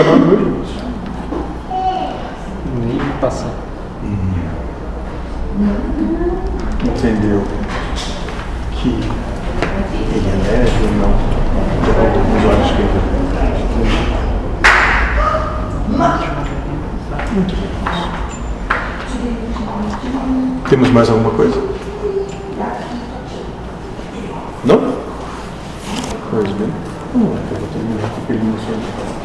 amadurimos. Nem passar. Entendeu que ele é leve ou não? Levanta com os olhos que ele Muito bem. Temos mais alguma coisa? Não? Pois bem. Hum, eu vou terminar com aquele meu sonho.